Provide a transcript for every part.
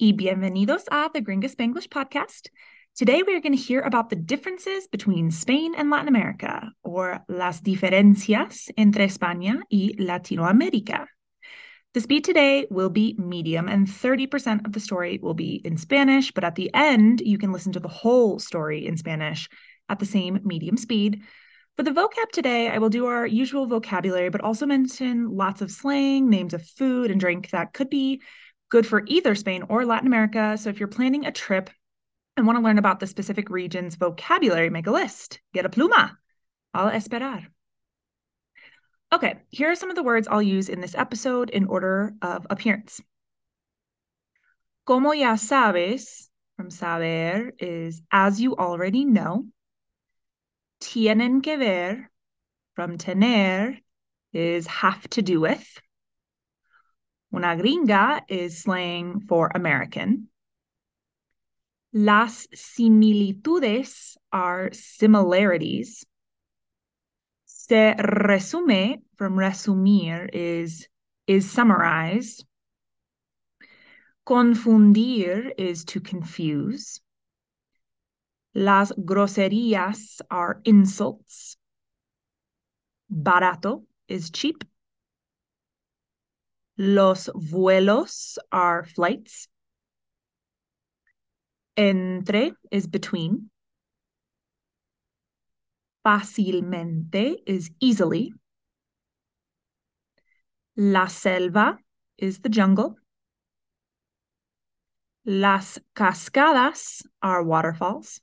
Y bienvenidos a the Gringa Spanglish podcast. Today we are going to hear about the differences between Spain and Latin America, or las diferencias entre España y Latinoamérica. The speed today will be medium, and 30% of the story will be in Spanish, but at the end, you can listen to the whole story in Spanish at the same medium speed. For the vocab today, I will do our usual vocabulary, but also mention lots of slang, names of food and drink that could be good for either Spain or Latin America. So if you're planning a trip and want to learn about the specific region's vocabulary, make a list. Get a pluma. I'll esperar. Okay, here are some of the words I'll use in this episode in order of appearance. Como ya sabes, from saber is as you already know. Tienen que ver, from tener, is have to do with. Una gringa is slang for American. Las similitudes are similarities. Se resume from resumir is is summarized. Confundir is to confuse. Las groserías are insults. Barato is cheap. Los vuelos are flights. Entre is between. Fácilmente is easily. La selva is the jungle. Las cascadas are waterfalls.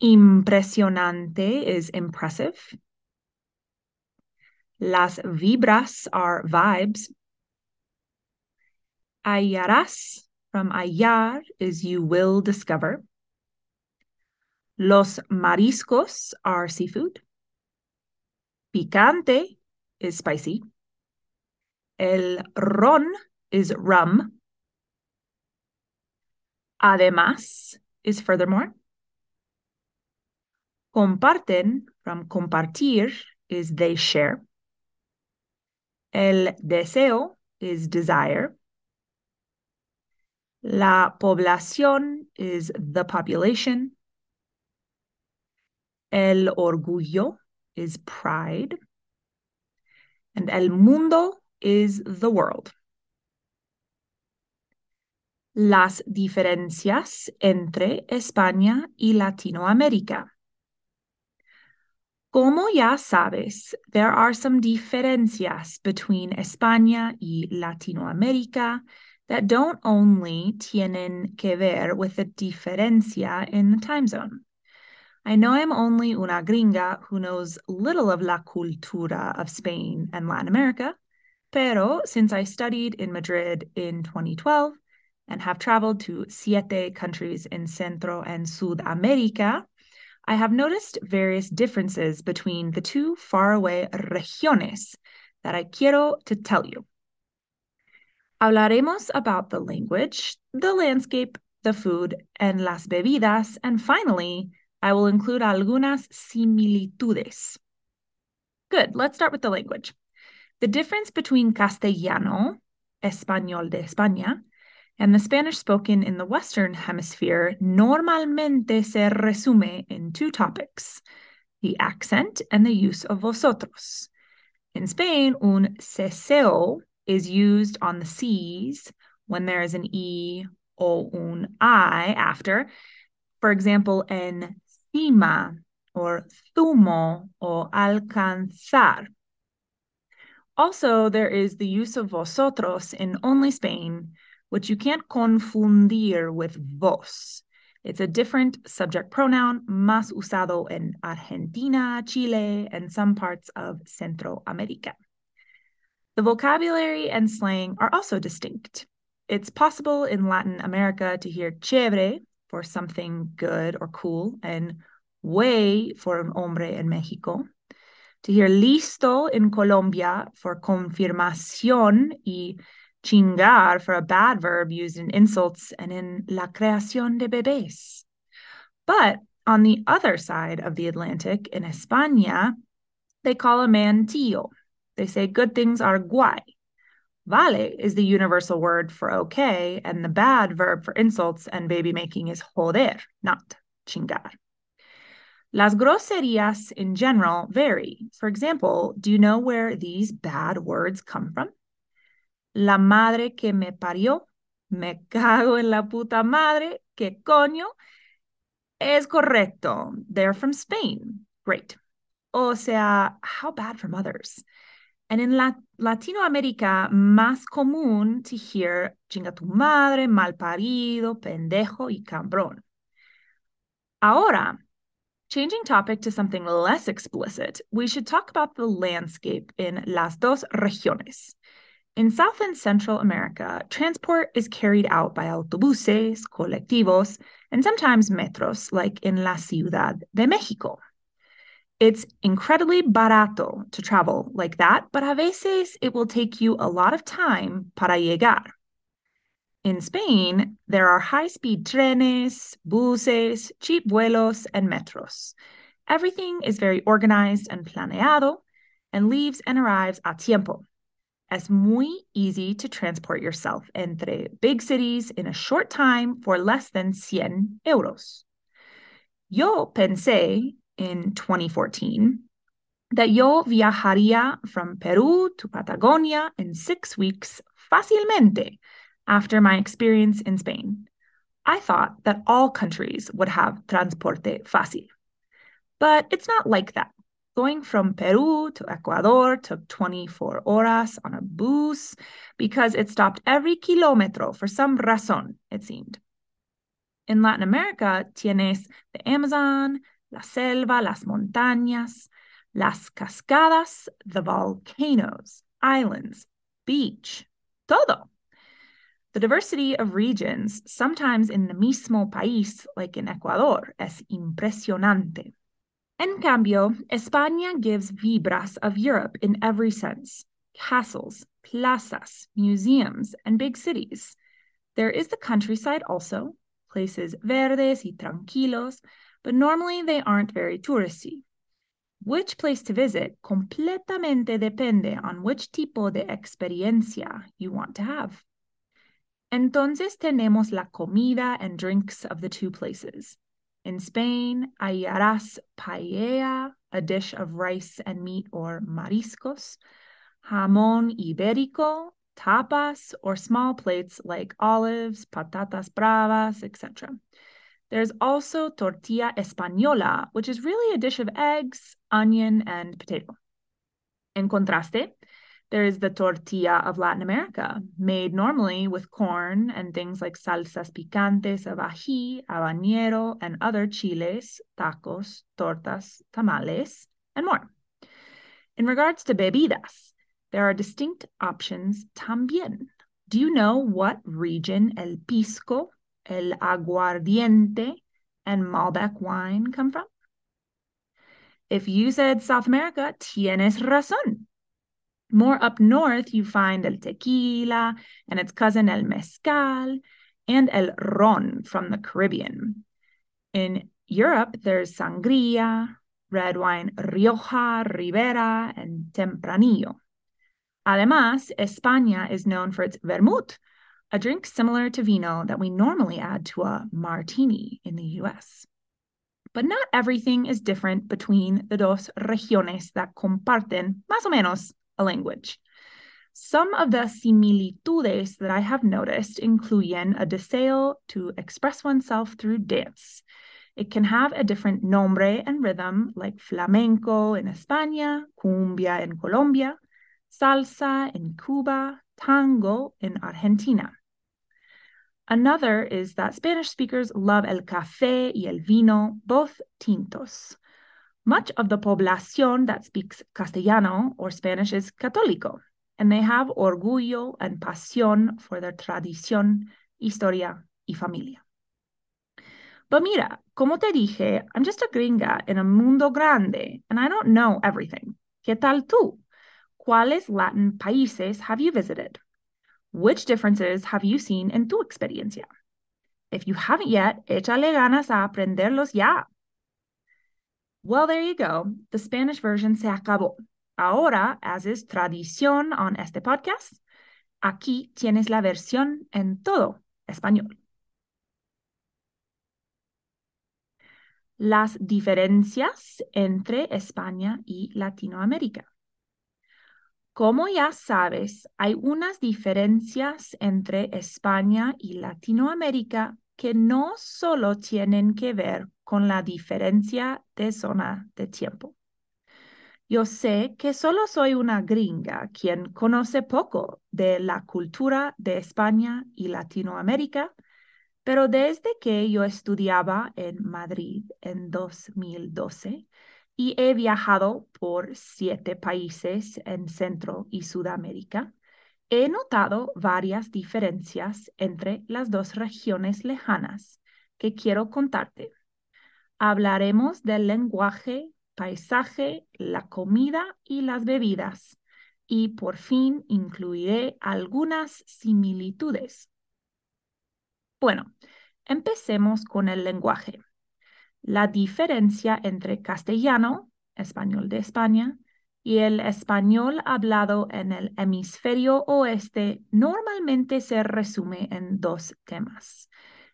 Impresionante is impressive. Las vibras are vibes. Hallarás from hallar is you will discover. Los mariscos are seafood. Picante is spicy. El ron is rum. Además is furthermore. Comparten from compartir is they share. El deseo is desire. La población is the population. El orgullo is pride. And el mundo is the world. Las diferencias entre España y Latinoamérica. Como ya sabes, there are some diferencias between España y Latinoamérica that don't only tienen que ver with the diferencia in the time zone. I know I'm only una gringa who knows little of la cultura of Spain and Latin America, pero since I studied in Madrid in 2012 and have traveled to siete countries in Centro and Sudamérica, I have noticed various differences between the two faraway regiones that I quiero to tell you. Hablaremos about the language, the landscape, the food, and las bebidas, and finally, I will include algunas similitudes. Good, let's start with the language. The difference between Castellano, Español de España, and the Spanish spoken in the Western Hemisphere normalmente se resume in two topics the accent and the use of vosotros. In Spain, un ceceo is used on the C's when there is an E or un I after. For example, encima or zumo or alcanzar. Also, there is the use of vosotros in only Spain which you can't confundir with vos. It's a different subject pronoun, más usado en Argentina, Chile, and some parts of Centro America. The vocabulary and slang are also distinct. It's possible in Latin America to hear chévere for something good or cool, and güey for un hombre in Mexico. To hear listo in Colombia for confirmación y chingar for a bad verb used in insults and in la creación de bebés. But on the other side of the Atlantic, in España, they call a man tío. They say good things are guay. Vale is the universal word for okay, and the bad verb for insults and baby making is joder, not chingar. Las groserías in general vary. For example, do you know where these bad words come from? La madre que me parió, me cago en la puta madre, que coño. Es correcto. They're from Spain. Great. O sea, how bad from others. And in La Latinoamérica, más común to hear chinga tu madre, mal parido, pendejo y cabrón. Ahora, changing topic to something less explicit, we should talk about the landscape in las dos regiones. In South and Central America, transport is carried out by autobuses, colectivos, and sometimes metros, like in La Ciudad de Mexico. It's incredibly barato to travel like that, but a veces it will take you a lot of time para llegar. In Spain, there are high speed trenes, buses, cheap vuelos, and metros. Everything is very organized and planeado and leaves and arrives a tiempo. Es muy easy to transport yourself entre big cities in a short time for less than 100 euros. Yo pensé in 2014 that yo viajaría from Peru to Patagonia in six weeks fácilmente after my experience in Spain. I thought that all countries would have transporte fácil. But it's not like that. Going from Peru to Ecuador took 24 horas on a bus because it stopped every kilometro for some razón, it seemed. In Latin America, tienes the Amazon, la selva, las montañas, las cascadas, the volcanoes, islands, beach, todo. The diversity of regions, sometimes in the mismo país, like in Ecuador, es impresionante. En cambio, España gives vibras of Europe in every sense castles, plazas, museums, and big cities. There is the countryside also, places verdes y tranquilos, but normally they aren't very touristy. Which place to visit completamente depende on which tipo de experiencia you want to have. Entonces tenemos la comida and drinks of the two places. In Spain, hallarás paella, a dish of rice and meat or mariscos, jamón ibérico, tapas, or small plates like olives, patatas bravas, etc. There's also tortilla española, which is really a dish of eggs, onion, and potato. En contraste, there is the tortilla of Latin America, made normally with corn and things like salsas picantes of ají, habanero, and other chiles, tacos, tortas, tamales, and more. In regards to bebidas, there are distinct options también. Do you know what region el pisco el aguardiente, and Malbec wine come from? If you said South America, tienes razón. More up north, you find el tequila and its cousin el mezcal and el ron from the Caribbean. In Europe, there's sangria, red wine Rioja, Ribera, and Tempranillo. Además, España is known for its vermouth, a drink similar to vino that we normally add to a martini in the US. But not everything is different between the dos regiones that comparten, más o menos, a language. Some of the similitudes that I have noticed incluyen a deseo to express oneself through dance. It can have a different nombre and rhythm, like flamenco in España, cumbia in Colombia, salsa in Cuba, tango in Argentina. Another is that Spanish speakers love el café y el vino, both tintos. Much of the población that speaks Castellano or Spanish is católico, and they have orgullo and pasión for their tradición, historia y familia. But mira, como te dije, I'm just a gringa in a mundo grande, and I don't know everything. ¿Qué tal tú? ¿Cuáles Latin países have you visited? Which differences have you seen en tu experiencia? If you haven't yet, échale ganas a aprenderlos ya. Well, there you go. The Spanish version se acabó. Ahora, as is tradición on este podcast, Aquí tienes la versión en todo español. Las diferencias entre España y Latinoamérica. Como ya sabes, hay unas diferencias entre España y Latinoamérica que no solo tienen que ver con la diferencia de zona de tiempo. Yo sé que solo soy una gringa quien conoce poco de la cultura de España y Latinoamérica, pero desde que yo estudiaba en Madrid en 2012 y he viajado por siete países en Centro y Sudamérica, he notado varias diferencias entre las dos regiones lejanas que quiero contarte. Hablaremos del lenguaje paisaje, la comida y las bebidas. Y por fin incluiré algunas similitudes. Bueno, empecemos con el lenguaje. La diferencia entre castellano, español de España, y el español hablado en el hemisferio oeste normalmente se resume en dos temas,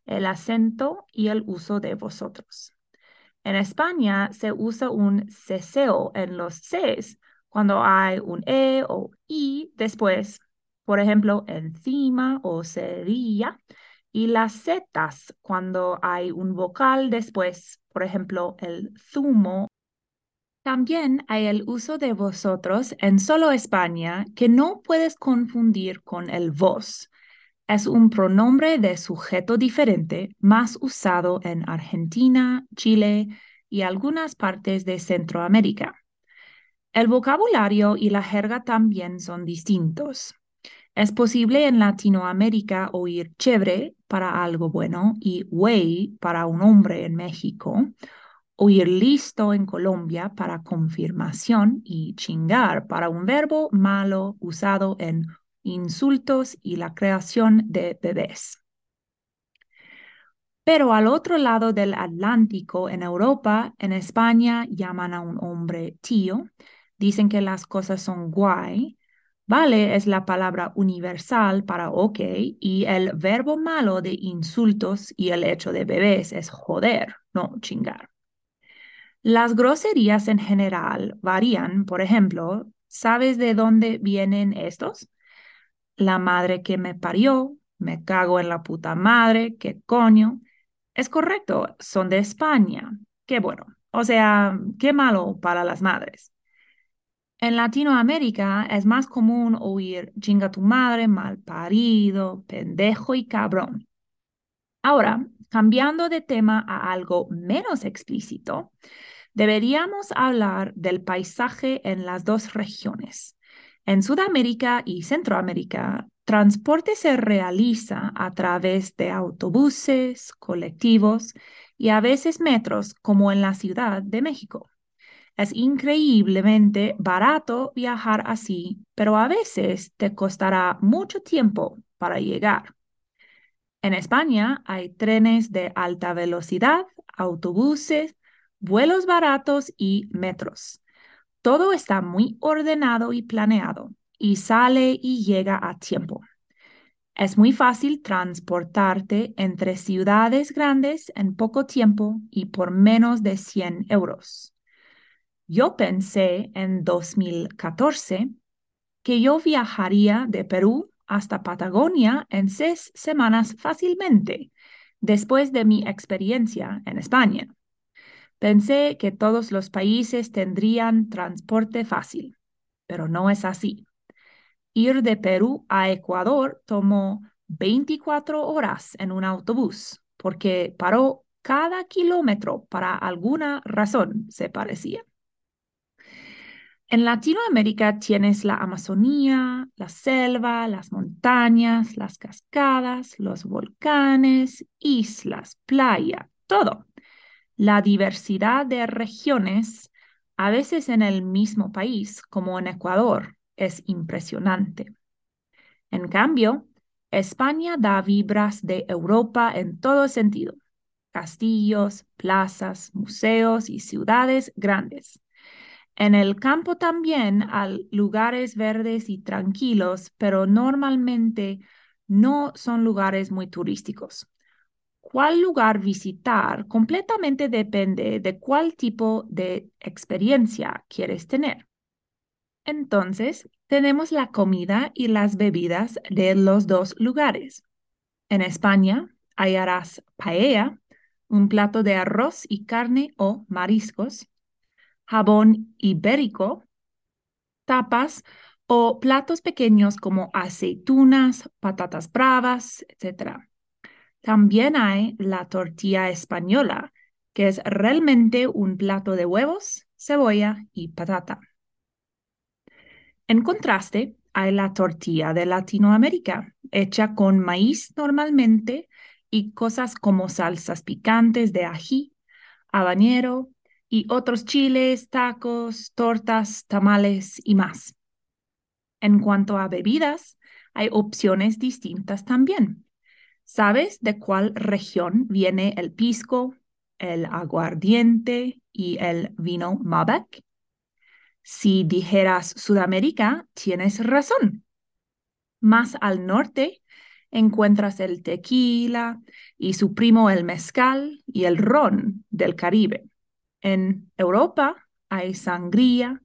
el acento y el uso de vosotros. En España se usa un ceseo en los Cs cuando hay un E o I después, por ejemplo, encima o cerilla, y las zetas cuando hay un vocal después, por ejemplo, el zumo. También hay el uso de vosotros en solo España que no puedes confundir con el vos. Es un pronombre de sujeto diferente más usado en Argentina, Chile y algunas partes de Centroamérica. El vocabulario y la jerga también son distintos. Es posible en Latinoamérica oír chévere para algo bueno y güey para un hombre en México, oír listo en Colombia para confirmación y chingar para un verbo malo usado en insultos y la creación de bebés. Pero al otro lado del Atlántico, en Europa, en España, llaman a un hombre tío, dicen que las cosas son guay. Vale es la palabra universal para ok y el verbo malo de insultos y el hecho de bebés es joder, no chingar. Las groserías en general varían, por ejemplo, ¿sabes de dónde vienen estos? La madre que me parió, me cago en la puta madre, qué coño. Es correcto, son de España. Qué bueno. O sea, qué malo para las madres. En Latinoamérica es más común oír chinga tu madre, mal parido, pendejo y cabrón. Ahora, cambiando de tema a algo menos explícito, deberíamos hablar del paisaje en las dos regiones. En Sudamérica y Centroamérica, transporte se realiza a través de autobuses, colectivos y a veces metros, como en la Ciudad de México. Es increíblemente barato viajar así, pero a veces te costará mucho tiempo para llegar. En España hay trenes de alta velocidad, autobuses, vuelos baratos y metros. Todo está muy ordenado y planeado y sale y llega a tiempo. Es muy fácil transportarte entre ciudades grandes en poco tiempo y por menos de 100 euros. Yo pensé en 2014 que yo viajaría de Perú hasta Patagonia en seis semanas fácilmente, después de mi experiencia en España. Pensé que todos los países tendrían transporte fácil, pero no es así. Ir de Perú a Ecuador tomó 24 horas en un autobús porque paró cada kilómetro para alguna razón, se parecía. En Latinoamérica tienes la Amazonía, la selva, las montañas, las cascadas, los volcanes, islas, playa, todo la diversidad de regiones, a veces en el mismo país, como en Ecuador, es impresionante. En cambio, España da vibras de Europa en todo sentido. Castillos, plazas, museos y ciudades grandes. En el campo también hay lugares verdes y tranquilos, pero normalmente no son lugares muy turísticos. ¿Cuál lugar visitar? Completamente depende de cuál tipo de experiencia quieres tener. Entonces, tenemos la comida y las bebidas de los dos lugares. En España hallarás paella, un plato de arroz y carne o mariscos, jabón ibérico, tapas o platos pequeños como aceitunas, patatas bravas, etc. También hay la tortilla española, que es realmente un plato de huevos, cebolla y patata. En contraste, hay la tortilla de Latinoamérica, hecha con maíz normalmente y cosas como salsas picantes de ají, habanero y otros chiles, tacos, tortas, tamales y más. En cuanto a bebidas, hay opciones distintas también. ¿Sabes de cuál región viene el pisco, el aguardiente y el vino Malbec? Si dijeras Sudamérica, tienes razón. Más al norte encuentras el tequila y su primo el mezcal y el ron del Caribe. En Europa hay sangría,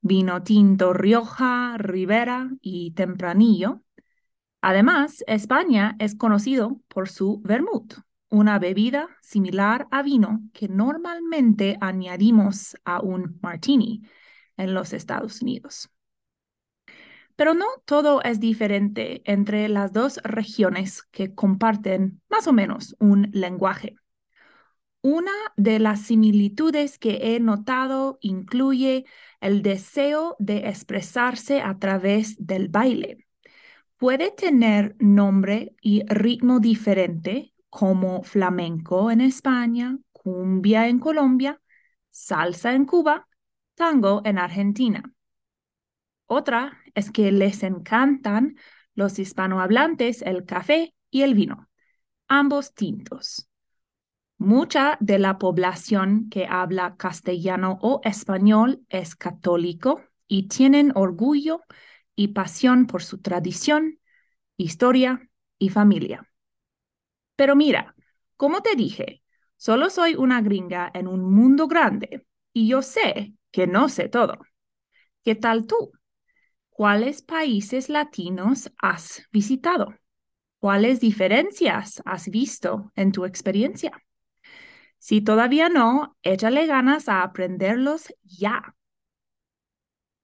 vino tinto Rioja, Ribera y Tempranillo. Además, España es conocido por su vermut, una bebida similar a vino que normalmente añadimos a un martini en los Estados Unidos. Pero no todo es diferente entre las dos regiones que comparten más o menos un lenguaje. Una de las similitudes que he notado incluye el deseo de expresarse a través del baile. Puede tener nombre y ritmo diferente, como flamenco en España, cumbia en Colombia, salsa en Cuba tango en Argentina. Otra es que les encantan los hispanohablantes el café y el vino, ambos tintos. Mucha de la población que habla castellano o español es católico y tienen orgullo y pasión por su tradición, historia y familia. Pero mira, como te dije, solo soy una gringa en un mundo grande y yo sé que no sé todo. ¿Qué tal tú? ¿Cuáles países latinos has visitado? ¿Cuáles diferencias has visto en tu experiencia? Si todavía no, échale ganas a aprenderlos ya.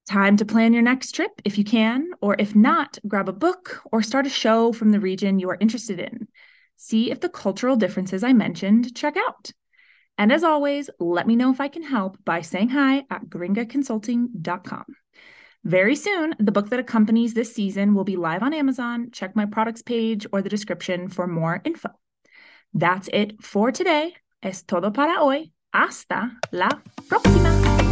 Time to plan your next trip if you can, or if not, grab a book or start a show from the region you are interested in. See if the cultural differences I mentioned check out. And as always, let me know if I can help by saying hi at gringaconsulting.com. Very soon, the book that accompanies this season will be live on Amazon. Check my products page or the description for more info. That's it for today. Es todo para hoy. Hasta la próxima.